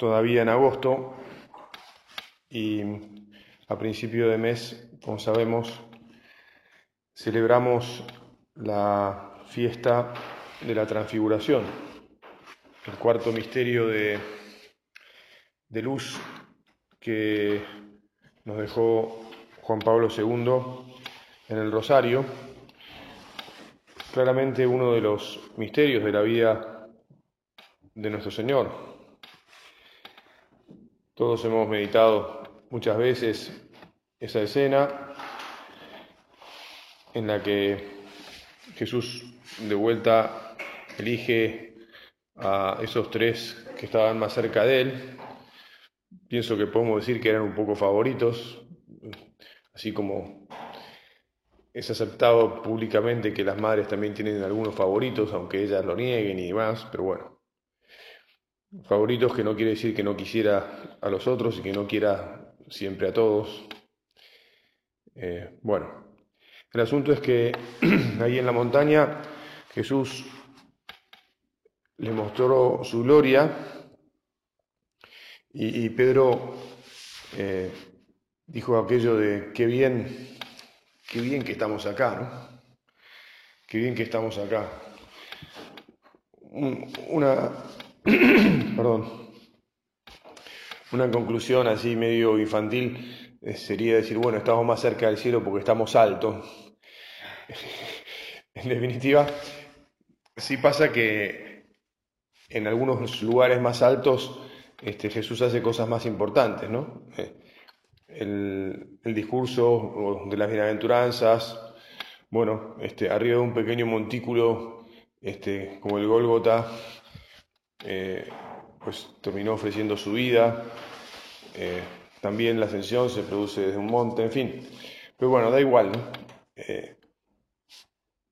todavía en agosto y a principio de mes, como sabemos, celebramos la fiesta de la transfiguración, el cuarto misterio de, de luz que nos dejó Juan Pablo II en el Rosario, claramente uno de los misterios de la vida de nuestro Señor. Todos hemos meditado muchas veces esa escena en la que Jesús de vuelta elige a esos tres que estaban más cerca de él. Pienso que podemos decir que eran un poco favoritos, así como es aceptado públicamente que las madres también tienen algunos favoritos, aunque ellas lo nieguen y demás, pero bueno, favoritos que no quiere decir que no quisiera a los otros y que no quiera siempre a todos. Eh, bueno, el asunto es que ahí en la montaña Jesús le mostró su gloria y, Pedro eh, dijo aquello de qué bien, qué bien que estamos acá, ¿no? Qué bien que estamos acá. Una, perdón, una conclusión así medio infantil eh, sería decir, bueno, estamos más cerca del cielo porque estamos altos. en definitiva, sí pasa que en algunos lugares más altos este, Jesús hace cosas más importantes, ¿no? Eh, el, el discurso de las bienaventuranzas, bueno, este, arriba de un pequeño montículo este, como el Gólgota, eh, pues terminó ofreciendo su vida. Eh, también la ascensión se produce desde un monte, en fin. Pero bueno, da igual. Eh,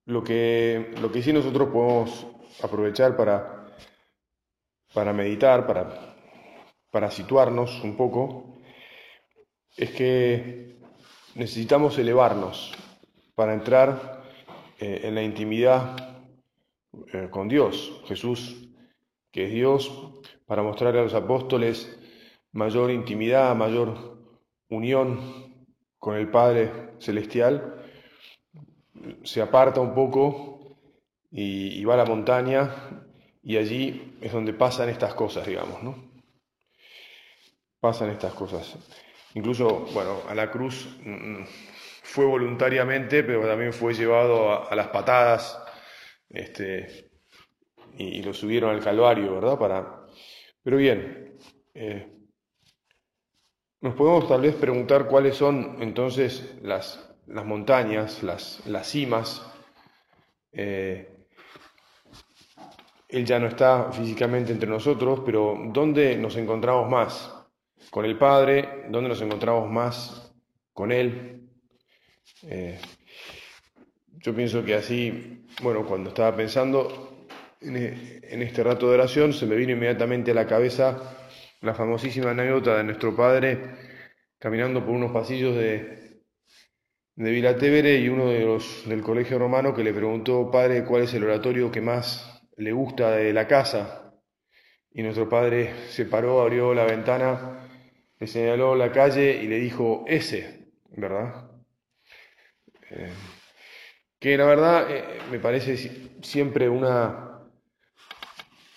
lo, que, lo que sí nosotros podemos aprovechar para, para meditar, para, para situarnos un poco, es que necesitamos elevarnos para entrar en la intimidad con Dios. Jesús que es Dios, para mostrarle a los apóstoles mayor intimidad, mayor unión con el Padre Celestial, se aparta un poco y, va a la montaña y allí es donde pasan estas cosas, digamos, ¿no? Pasan estas cosas. Incluso, bueno, a la cruz mm, fue voluntariamente, pero también fue llevado a, a las patadas, este, y, lo subieron al Calvario, ¿verdad? Para... Pero bien, eh, nos podemos tal vez preguntar cuáles son entonces las, las montañas, las, las cimas. Eh, él ya no está físicamente entre nosotros, pero ¿dónde nos encontramos más? ¿Con el Padre? ¿Dónde nos encontramos más con Él? Eh, yo pienso que así, bueno, cuando estaba pensando, en este rato de oración se me vino inmediatamente a la cabeza la famosísima anécdota de nuestro padre caminando por unos pasillos de, de Vilatevere y uno de los del colegio romano que le preguntó, padre, ¿cuál es el oratorio que más le gusta de la casa? Y nuestro padre se paró, abrió la ventana, le señaló la calle y le dijo, ese, ¿verdad? Eh, que la verdad eh, me parece siempre una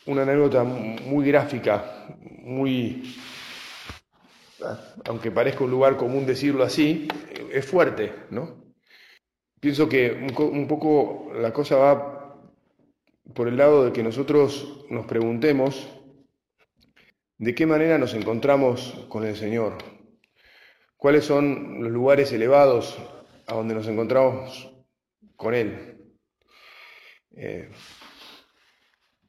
una anécdota muy gráfica, muy, aunque parezca un lugar común decirlo así, es fuerte, ¿no? Pienso que un, poco la cosa va por el lado de que nosotros nos preguntemos de qué manera nos encontramos con el Señor, cuáles son los lugares elevados a donde nos encontramos con Él. Eh,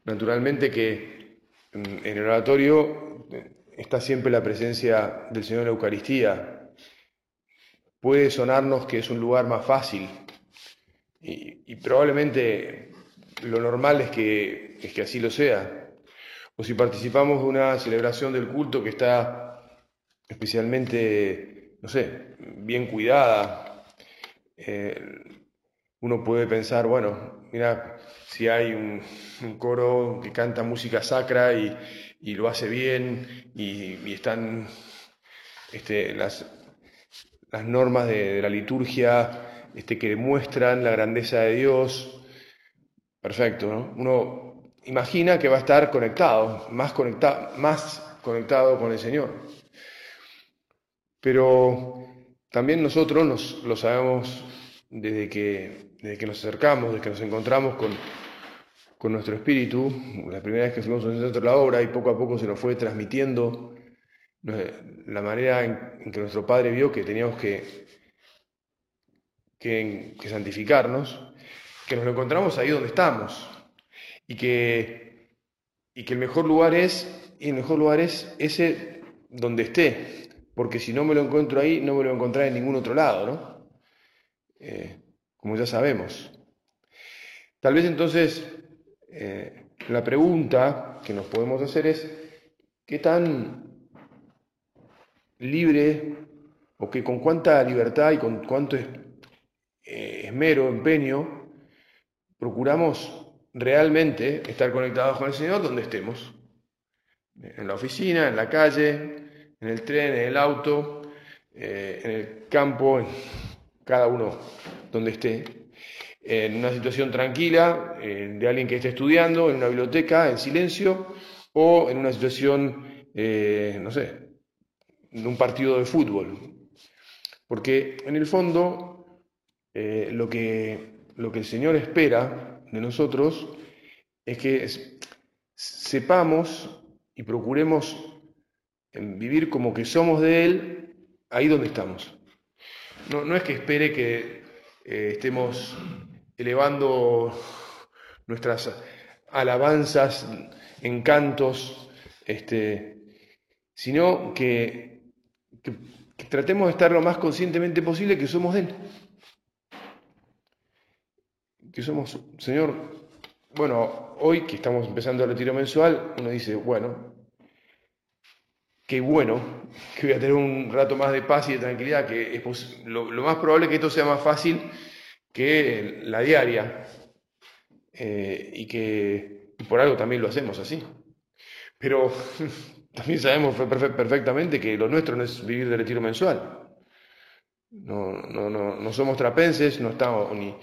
Naturalmente que en el oratorio está siempre la presencia del Señor en la Eucaristía. Puede sonarnos que es un lugar más fácil y, probablemente lo normal es que, es que así lo sea. O si participamos de una celebración del culto que está especialmente, no sé, bien cuidada, eh, uno puede pensar, bueno, mira, si hay un, coro que canta música sacra y, lo hace bien y, están este, las, las, normas de, la liturgia este, que demuestran la grandeza de Dios, perfecto, ¿no? Uno imagina que va a estar conectado, más, conectado, más conectado con el Señor. Pero también nosotros nos, lo sabemos desde que, desde que nos acercamos, desde que nos encontramos con, con nuestro espíritu, la primera vez que fuimos un centro de la obra y poco a poco se nos fue transmitiendo la manera en, que nuestro Padre vio que teníamos que, que, santificarnos, que nos lo encontramos ahí donde estamos y que, y que el mejor lugar es, y el mejor lugar es ese donde esté, porque si no me lo encuentro ahí, no me lo encontraré en ningún otro lado, ¿no? Eh, como ya sabemos. Tal vez entonces eh, la pregunta que nos podemos hacer es, ¿qué tan libre o que con cuánta libertad y con cuánto eh, esmero, empeño, procuramos realmente estar conectados con el Señor donde estemos? En la oficina, en la calle, en el tren, en el auto, en el campo, en cada uno donde esté, en una situación tranquila, de alguien que esté estudiando, en una biblioteca, en silencio, o en una situación, eh, no sé, de un partido de fútbol. Porque en el fondo, eh, lo, que, lo que el Señor espera de nosotros es que sepamos y procuremos vivir como que somos de Él ahí donde estamos. No, es que espere que eh, estemos elevando nuestras alabanzas en cantos, este, sino que, tratemos de estar lo más conscientemente posible que somos de Él. Que somos, Señor, bueno, hoy que estamos empezando el retiro mensual, uno dice, bueno, qué bueno, que voy a tener un rato más de paz y de tranquilidad, que es lo, más probable es que esto sea más fácil que la diaria eh, y que por algo también lo hacemos así. Pero también sabemos perfectamente que lo nuestro no es vivir de retiro mensual. No, no, no, no somos trapenses, no estamos ni,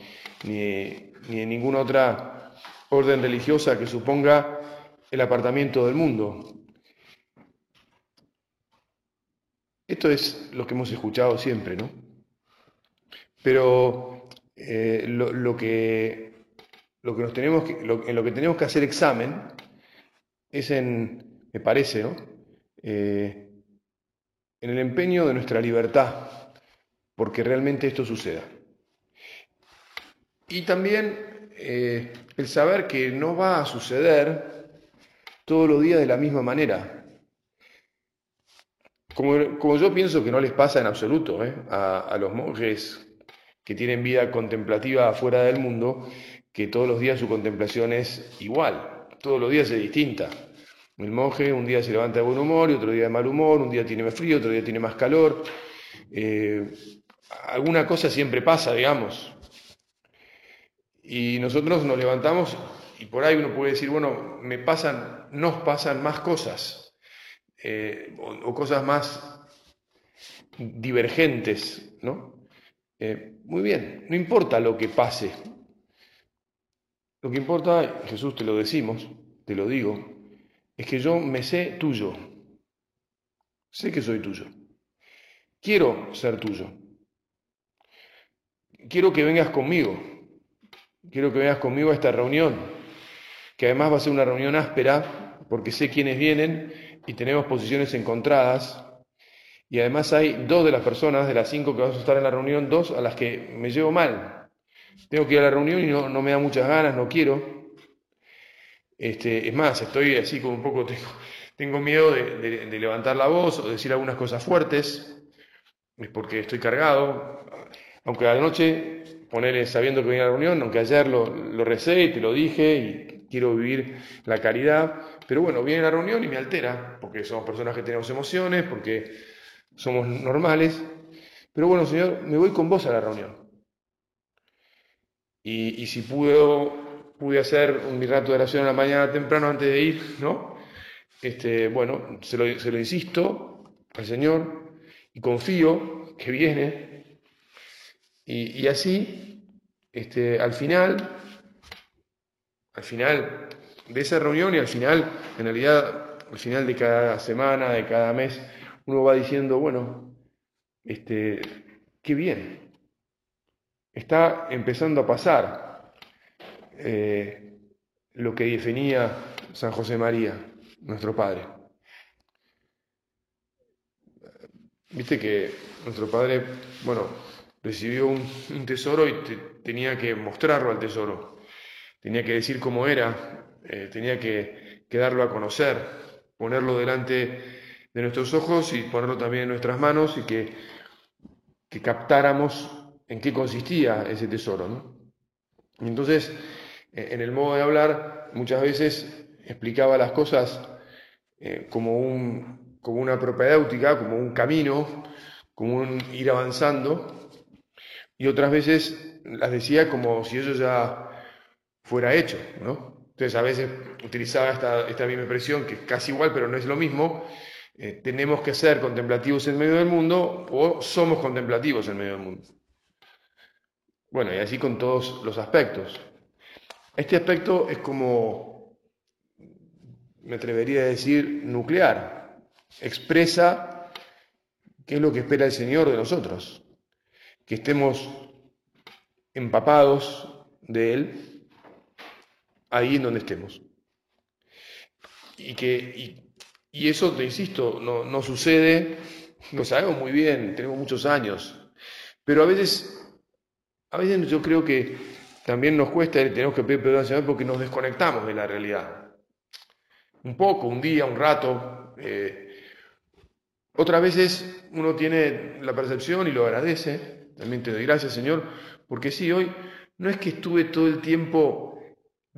ni, ni en ninguna otra orden religiosa que suponga el apartamiento del mundo. Esto es lo que hemos escuchado siempre, ¿no? Pero eh, lo, que, lo que nos tenemos que, en lo que tenemos que hacer examen es en, me parece, ¿no? Eh, en el empeño de nuestra libertad, porque realmente esto suceda. Y también eh, el saber que no va a suceder todos los días de la misma manera. Como, yo pienso que no les pasa en absoluto ¿eh? a, los monjes que tienen vida contemplativa afuera del mundo, que todos los días su contemplación es igual, todos los días es distinta. El monje un día se levanta de buen humor y otro día de mal humor, un día tiene más frío, otro día tiene más calor. Eh, alguna cosa siempre pasa, digamos. Y nosotros nos levantamos y por ahí uno puede decir, bueno, me pasan, nos pasan más cosas. Eh, o, cosas más divergentes, ¿no? Eh, muy bien, no importa lo que pase. Lo que importa, Jesús te lo decimos, te lo digo, es que yo me sé tuyo. Sé que soy tuyo. Quiero ser tuyo. Quiero que vengas conmigo. Quiero que vengas conmigo a esta reunión, que además va a ser una reunión áspera, porque sé quiénes vienen y tenemos posiciones encontradas. Y además hay dos de las personas, de las cinco que vamos a estar en la reunión, dos a las que me llevo mal. Tengo que ir a la reunión y no, me da muchas ganas, no quiero. Este, es más, estoy así como un poco, tengo, tengo miedo de, levantar la voz o decir algunas cosas fuertes, es porque estoy cargado. Aunque anoche, ponerle sabiendo que venía a la reunión, aunque ayer lo, lo recé y te lo dije y quiero vivir la caridad, pero bueno, viene la reunión y me altera, porque somos personas que tenemos emociones, porque somos normales. Pero bueno, Señor, me voy con vos a la reunión. Y, si puedo, pude hacer un rato de oración en la mañana temprano antes de ir, ¿no? Este, bueno, se lo, se lo insisto al Señor y confío que viene. Y, y así, este, al final, al final de esa reunión y al final, en realidad, al final de cada semana, de cada mes, uno va diciendo, bueno, este, qué bien, está empezando a pasar eh, lo que definía San José María, nuestro Padre. Viste que nuestro Padre, bueno, recibió un, tesoro y tenía que mostrarlo al tesoro, tenía que decir cómo era, eh, tenía que, darlo a conocer, ponerlo delante de nuestros ojos y ponerlo también en nuestras manos y que, captáramos en qué consistía ese tesoro. ¿no? entonces, eh, en el modo de hablar, muchas veces explicaba las cosas eh, como, un, una propedéutica, como un camino, como un ir avanzando, y otras veces las decía como si eso ya fuera hecho, ¿no? Entonces a veces utilizaba esta, esta misma expresión, que es casi igual, pero no es lo mismo, eh, tenemos que ser contemplativos en medio del mundo o somos contemplativos en medio del mundo. Bueno, y así con todos los aspectos. Este aspecto es como, me atrevería a decir, nuclear. Expresa qué es lo que espera el Señor de nosotros. Que estemos empapados de Él ahí en donde estemos. Y que, y eso, te insisto, no, no sucede, lo sabemos muy bien, tenemos muchos años, pero a veces, a veces yo creo que también nos cuesta tenemos que pedir perdón al Señor porque nos desconectamos de la realidad. Un poco, un día, un rato. Eh, otras veces uno tiene la percepción y lo agradece. También te doy gracias, Señor, porque sí, hoy no es que estuve todo el tiempo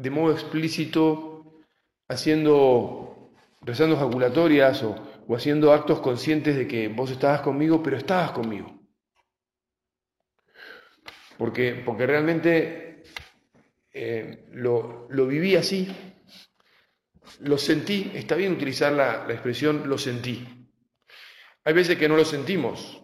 de modo explícito haciendo rezando jaculatorias o, haciendo actos conscientes de que vos estabas conmigo, pero estabas conmigo. Porque, porque realmente eh, lo, viví así, lo sentí, está bien utilizar la, la expresión lo sentí. Hay veces que no lo sentimos.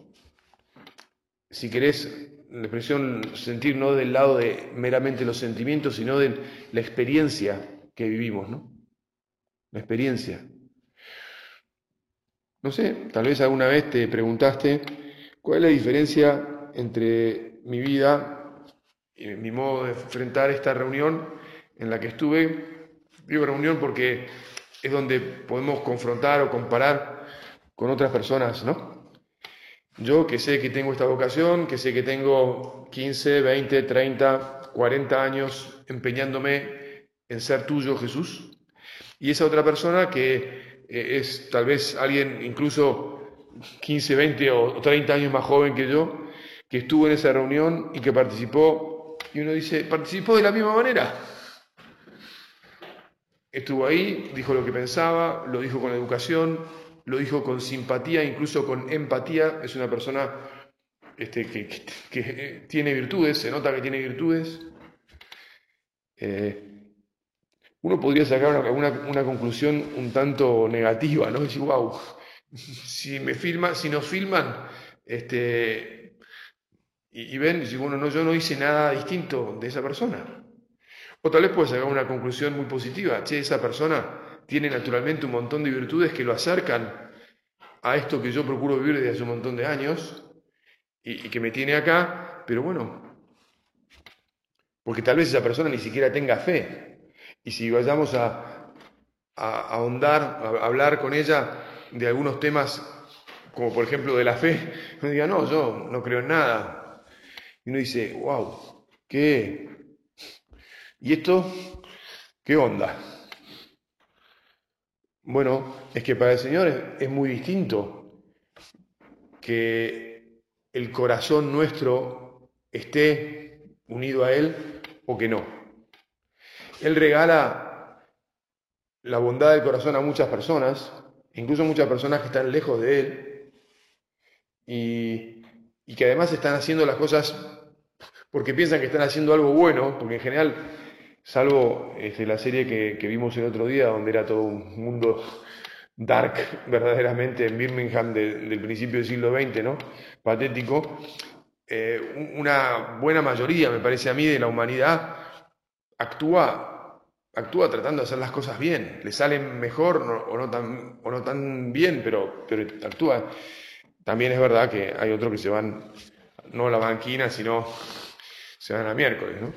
Si querés, la expresión sentir no del lado de meramente los sentimientos, sino de la experiencia que vivimos, ¿no? la experiencia. No sé, tal vez alguna vez te preguntaste cuál es la diferencia entre mi vida y mi modo de enfrentar esta reunión en la que estuve. Digo reunión porque es donde podemos confrontar o comparar con otras personas, ¿no? Yo que sé que tengo esta vocación, que sé que tengo 15, 20, 30, 40 años empeñándome en ser tuyo, Jesús, y esa otra persona que eh, es tal vez alguien incluso 15, 20 o 30 años más joven que yo, que estuvo en esa reunión y que participó, y uno dice, participó de la misma manera. Estuvo ahí, dijo lo que pensaba, lo dijo con educación, lo dijo con simpatía, incluso con empatía. Es una persona este, que, tiene virtudes, se nota que tiene virtudes. Eh, uno podría sacar una, conclusión un tanto negativa, ¿no? Decir, wow, si me filman, si nos filman, este, y, ven, y bueno, no, yo no hice nada distinto de esa persona. O tal vez puedes sacar una conclusión muy positiva, che, esa persona tiene naturalmente un montón de virtudes que lo acercan a esto que yo procuro vivir desde hace un montón de años y, que me tiene acá, pero bueno, porque tal vez esa persona ni siquiera tenga fe, y si vayamos a, ahondar, a hablar con ella de algunos temas, como por ejemplo de la fe, me diga, no, yo no creo en nada. Y uno dice, wow, ¿qué? ¿Y esto? ¿Qué onda? Bueno, es que para el Señor es muy distinto que el corazón nuestro esté unido a Él o que no. Él regala la bondad del corazón a muchas personas, incluso muchas personas que están lejos de Él, y, que además están haciendo las cosas porque piensan que están haciendo algo bueno, porque en general salvo este, la serie que, vimos el otro día, donde era todo un mundo dark verdaderamente en Birmingham del principio del siglo XX, ¿no? Patético. Eh, una buena mayoría, me parece a mí, de la humanidad actúa, actúa tratando de hacer las cosas bien. Le salen mejor o, no tan, o no tan bien, pero, pero actúa. También es verdad que hay otros que se van, no a la banquina, sino se van a miércoles, ¿no?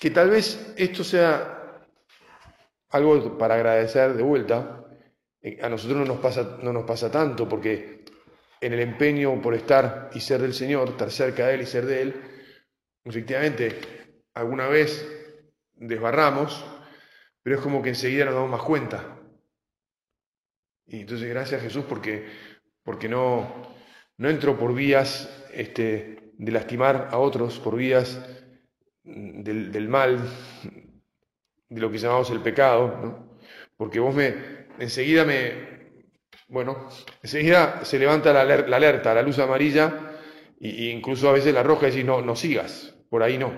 Que tal vez esto sea algo para agradecer de vuelta. Eh, a nosotros no nos pasa, no nos pasa tanto porque en el empeño por estar y ser del Señor, estar cerca de Él y ser de Él, efectivamente, alguna vez desbarramos, pero es como que enseguida nos damos más cuenta. Y entonces gracias a Jesús porque, porque no, no entro por vías este, de lastimar a otros, por vías del, mal, de lo que llamamos el pecado, ¿no? porque vos me, enseguida me, bueno, enseguida se levanta la, alerta, la luz amarilla, e incluso a veces la roja y decís, no, no sigas, por ahí no.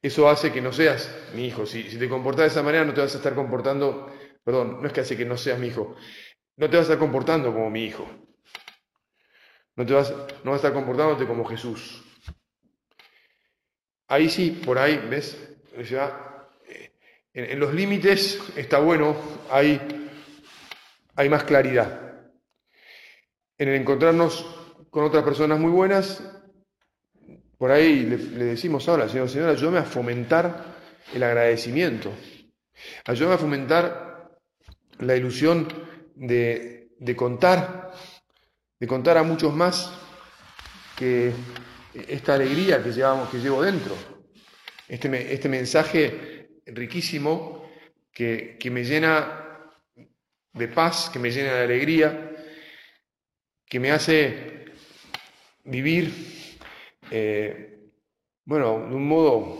Eso hace que no seas mi hijo. Si, si te comportas de esa manera, no te vas a estar comportando, perdón, no es que hace que no seas mi hijo, no te vas a estar comportando como mi hijo. No, te vas, no vas a estar comportándote como Jesús. Ahí sí, por ahí, ¿ves? Eh, en, los límites está bueno, hay, hay más claridad. En el encontrarnos con otras personas muy buenas, por ahí le, decimos ahora, Señor, Señor, ayúdame a fomentar el agradecimiento. Ayúdame a fomentar la ilusión de, de contar, de contar a muchos más que esta alegría que, llevamos, que llevo dentro, este, este mensaje riquísimo que, me llena de paz, que me llena de alegría, que me hace vivir, eh, bueno, de un modo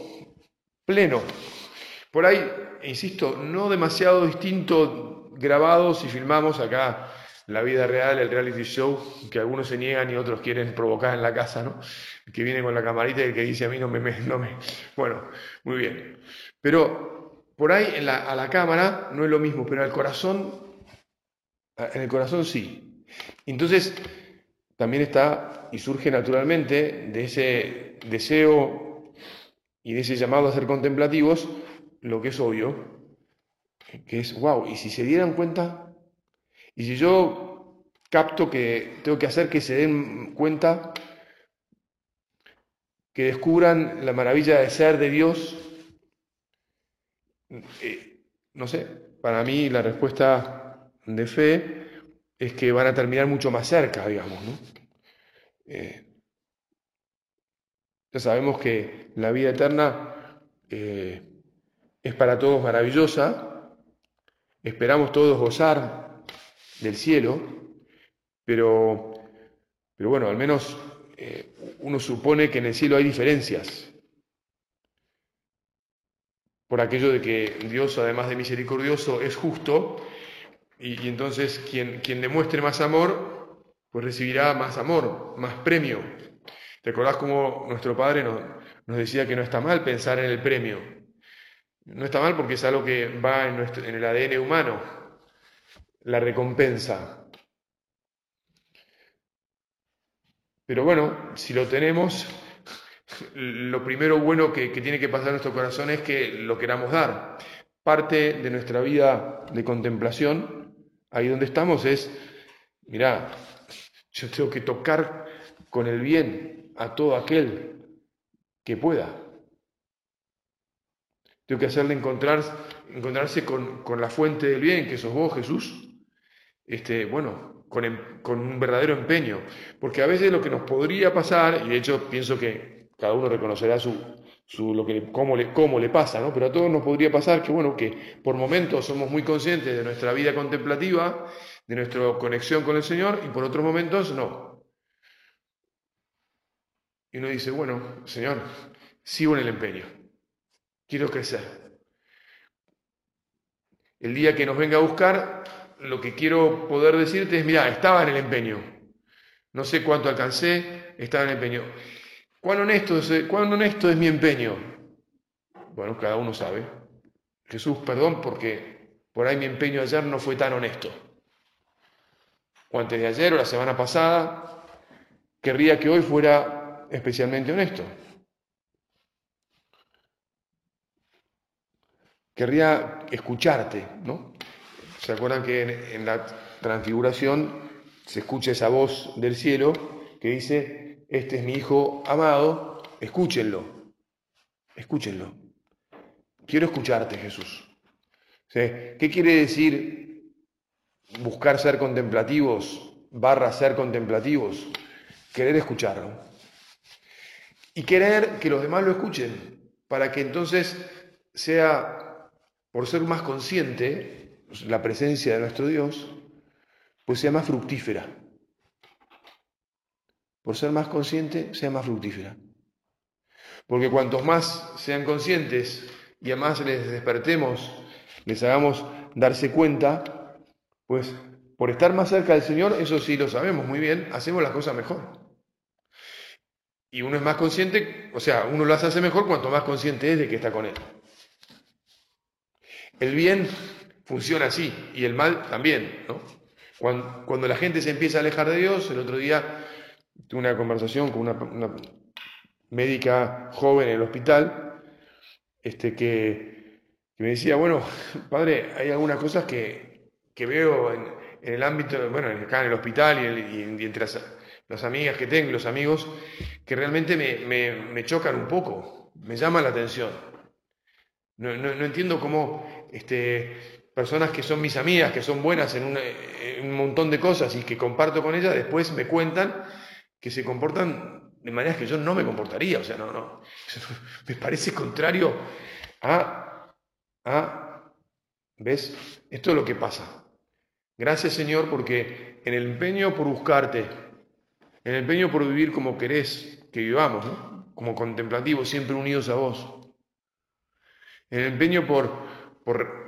pleno. Por ahí, insisto, no demasiado distinto grabado si filmamos acá la vida real, el reality show, que algunos se niegan y otros quieren provocar en la casa, ¿no? Que viene con la camarita y el que dice a mí no me, no me... Bueno, muy bien. Pero por ahí en la, a la cámara no es lo mismo, pero al corazón, en el corazón sí. Entonces, también está y surge naturalmente de ese deseo y de ese llamado a ser contemplativos, lo que es obvio, que es, wow, y si se dieran cuenta y si yo capto que tengo que hacer que se den cuenta, que descubran la maravilla de ser de Dios, eh, no sé, para mí la respuesta de fe es que van a terminar mucho más cerca, digamos, ¿no? Eh, ya sabemos que la vida eterna eh, es para todos maravillosa, esperamos todos gozar del cielo, pero, pero bueno, al menos eh, uno supone que en el cielo hay diferencias. Por aquello de que Dios, además de misericordioso, es justo, y, entonces quien, quien demuestre más amor, pues recibirá más amor, más premio. ¿Te acordás cómo nuestro Padre nos, nos decía que no está mal pensar en el premio? No está mal porque es algo que va en, nuestro, en el ADN humano, la recompensa. Pero bueno, si lo tenemos, lo primero bueno que, tiene que pasar en nuestro corazón es que lo queramos dar. Parte de nuestra vida de contemplación, ahí donde estamos, es, mira, yo tengo que tocar con el bien a todo aquel que pueda. Tengo que hacerle encontrar, encontrarse con, con la fuente del bien, que sos vos, Jesús este, bueno, em, con, un verdadero empeño. Porque a veces lo que nos podría pasar, y de hecho pienso que cada uno reconocerá su, su, lo que, cómo, le, cómo le pasa, ¿no? Pero a todos nos podría pasar que, bueno, que por momentos somos muy conscientes de nuestra vida contemplativa, de nuestra conexión con el Señor, y por otros momentos no. Y uno dice, bueno, Señor, sigo en el empeño, quiero crecer. El día que nos venga a buscar, lo que quiero poder decirte es, mira, estaba en el empeño. No sé cuánto alcancé, estaba en el empeño. ¿Cuán honesto, es, ¿Cuán honesto es mi empeño? Bueno, cada uno sabe. Jesús, perdón porque por ahí mi empeño ayer no fue tan honesto. O antes de ayer o la semana pasada, querría que hoy fuera especialmente honesto. Querría escucharte, ¿no? ¿Se acuerdan que en, la transfiguración se escucha esa voz del cielo que dice, este es mi hijo amado, escúchenlo, escúchenlo. Quiero escucharte, Jesús. ¿Qué quiere decir buscar ser contemplativos, barra ser contemplativos? Querer escucharlo. Y querer que los demás lo escuchen, para que entonces sea, por ser más consciente, la presencia de nuestro Dios, pues sea más fructífera por ser más consciente, sea más fructífera. Porque cuantos más sean conscientes y a más les despertemos, les hagamos darse cuenta, pues por estar más cerca del Señor, eso sí lo sabemos muy bien, hacemos las cosas mejor. Y uno es más consciente, o sea, uno las hace mejor cuanto más consciente es de que está con Él. El bien funciona así y el mal también, ¿no? Cuando, cuando la gente se empieza a alejar de Dios, el otro día tuve una conversación con una, médica joven en el hospital, este, que, me decía, bueno, padre, hay algunas cosas que, veo en, el ámbito, bueno, acá en el hospital y, entre las, amigas que tengo y los amigos, que realmente me, chocan un poco, me llaman la atención. No, entiendo cómo este, personas que son mis amigas, que son buenas en, en un montón de cosas y que comparto con ellas, después me cuentan que se comportan de maneras que yo no me comportaría, o sea, no, no, me parece contrario a, a, ¿ves? Esto es lo que pasa. Gracias Señor porque en el empeño por buscarte, en el empeño por vivir como querés que vivamos, ¿no? como contemplativos, siempre unidos a vos, en el empeño por, por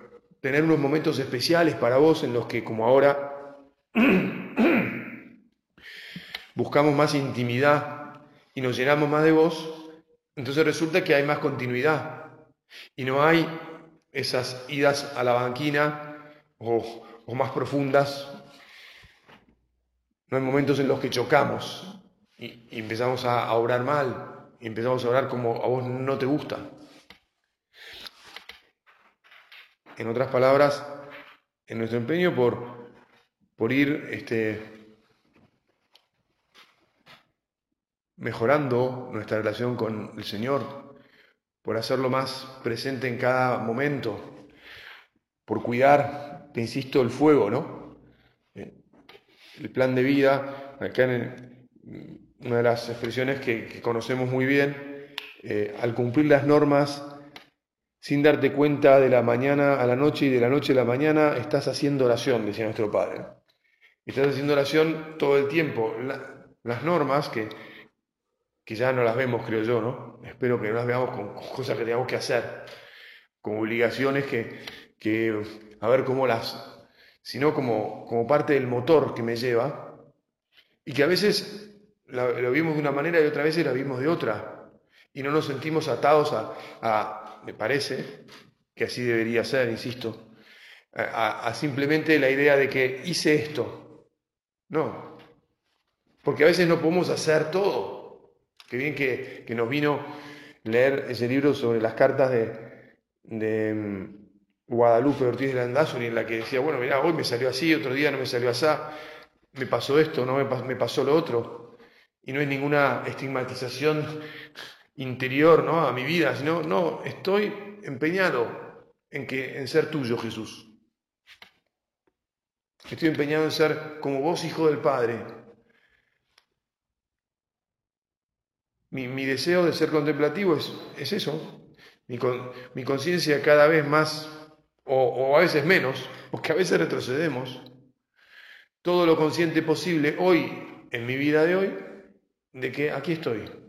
tener unos momentos especiales para vos en los que como ahora buscamos más intimidad y nos llenamos más de vos, entonces resulta que hay más continuidad y no hay esas idas a la banquina o, más profundas. No hay momentos en los que chocamos y, empezamos a, a orar mal y empezamos a orar como a vos no te gusta. En otras palabras, en nuestro empeño por, por ir este, mejorando nuestra relación con el Señor, por hacerlo más presente en cada momento, por cuidar, te insisto, el fuego, ¿no? Eh, el plan de vida, acá en una de las expresiones que, conocemos muy bien, eh, al cumplir las normas, sin darte cuenta de la mañana a la noche y de la noche a la mañana, estás haciendo oración, decía nuestro Padre. Estás haciendo oración todo el tiempo. las normas que, que ya no las vemos, creo yo, ¿no? Espero que no las veamos con cosas que tengamos que hacer, con obligaciones que, a ver cómo las, sino como, como parte del motor que me lleva, y que a veces lo vimos de una manera y otras veces la vimos de otra, y no nos sentimos atados a, me parece, que así debería ser, insisto, a, simplemente la idea de que hice esto. No, porque a veces no podemos hacer todo. Qué bien que, nos vino leer ese libro sobre las cartas de, mm, Guadalupe Ortiz de Landazuri, en la que decía, bueno, mira, hoy me salió así, otro día no me salió así, me pasó esto, no me, pasó lo otro. Y no es ninguna estigmatización interior ¿no? a mi vida, sino, no, estoy empeñado en, que, en ser tuyo, Jesús. Estoy empeñado en ser como vos, hijo del Padre, mi, deseo de ser contemplativo es, es eso. Mi, mi conciencia cada vez más, o, o a veces menos, porque a veces retrocedemos, todo lo consciente posible hoy, en mi vida de hoy, de que aquí estoy.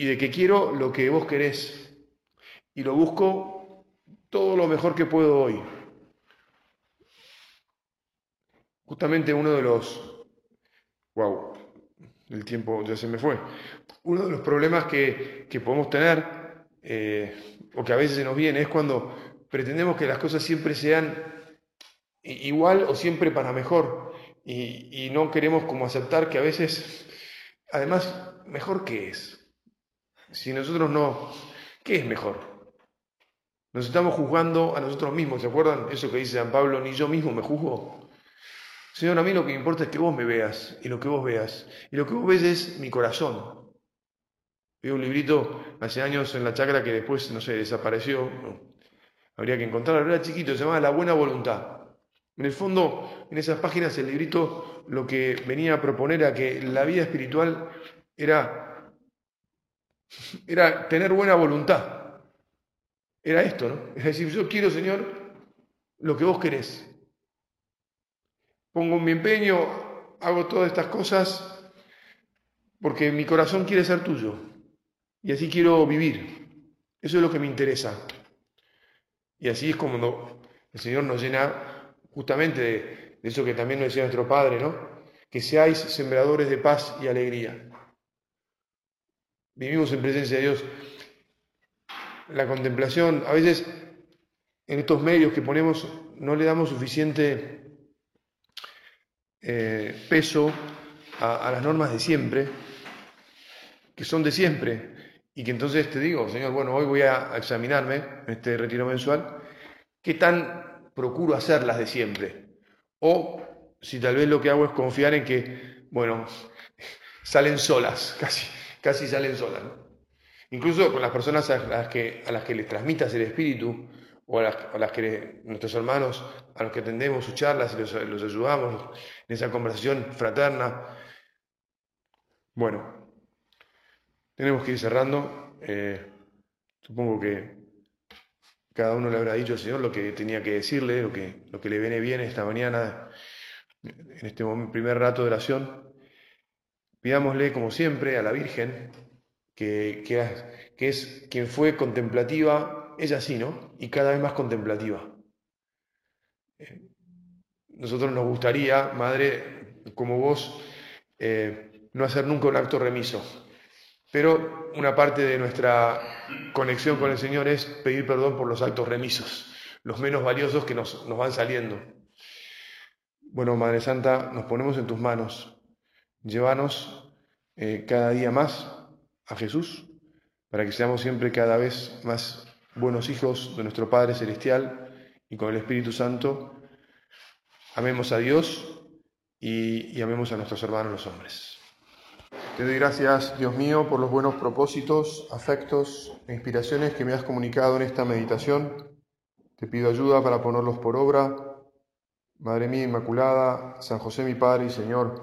Y de que quiero lo que vos querés. Y lo busco todo lo mejor que puedo hoy. Justamente uno de los... ¡Wow! El tiempo ya se me fue. Uno de los problemas que, podemos tener, eh, o que a veces se nos viene, es cuando pretendemos que las cosas siempre sean igual o siempre para mejor. Y, y no queremos como aceptar que a veces, además, mejor qué es. Si nosotros no, ¿qué es mejor? Nos estamos juzgando a nosotros mismos, ¿se acuerdan? Eso que dice San Pablo, ni yo mismo me juzgo. Señor, a mí lo que me importa es que vos me veas y lo que vos veas. Y lo que vos ves es mi corazón. Vi un librito hace años en la chacra que después, no sé, desapareció. Habría que encontrarlo. Era chiquito, se llamaba La Buena Voluntad. En el fondo, en esas páginas, el librito lo que venía a proponer era que la vida espiritual era, era tener buena voluntad. Era esto, ¿no? Es decir, yo quiero, Señor, lo que vos querés pongo mi empeño, hago todas estas cosas porque mi corazón quiere ser tuyo y así quiero vivir. Eso es lo que me interesa. Y así es como el Señor nos llena justamente de, eso que también nos decía nuestro Padre, ¿no? Que seáis sembradores de paz y alegría. Vivimos en presencia de Dios. La contemplación, a veces en estos medios que ponemos no le damos suficiente eh, peso a, las normas de siempre, que son de siempre, y que entonces te digo, Señor, bueno, hoy voy a examinarme en este retiro mensual, ¿qué tan procuro hacer las de siempre? O si tal vez lo que hago es confiar en que, bueno, salen solas, casi, casi salen solas. Incluso con las personas a las que, a las que les transmitas el Espíritu, o a las, que nuestros hermanos, a los que atendemos sus charlas y los, ayudamos en esa conversación fraterna. Bueno, tenemos que ir cerrando. Eh, supongo que cada uno le habrá dicho al Señor lo que tenía que decirle, lo que, lo que le viene bien esta mañana, en este primer rato de oración. Pidámosle, como siempre, a la Virgen, que, es quien fue contemplativa ella sí, ¿no? Y cada vez más contemplativa. Eh, nosotros nos gustaría, Madre, como vos, eh, no hacer nunca un acto remiso. Pero una parte de nuestra conexión con el Señor es pedir perdón por los actos remisos, los menos valiosos que nos, van saliendo. Bueno, Madre Santa, nos ponemos en tus manos. Llévanos eh, cada día más a Jesús para que seamos siempre cada vez más buenos hijos de nuestro Padre Celestial y con el Espíritu Santo, amemos a Dios y, amemos a nuestros hermanos los hombres. Te doy gracias, Dios mío, por los buenos propósitos, afectos e inspiraciones que me has comunicado en esta meditación. Te pido ayuda para ponerlos por obra. Madre mía Inmaculada, San José mi Padre y Señor,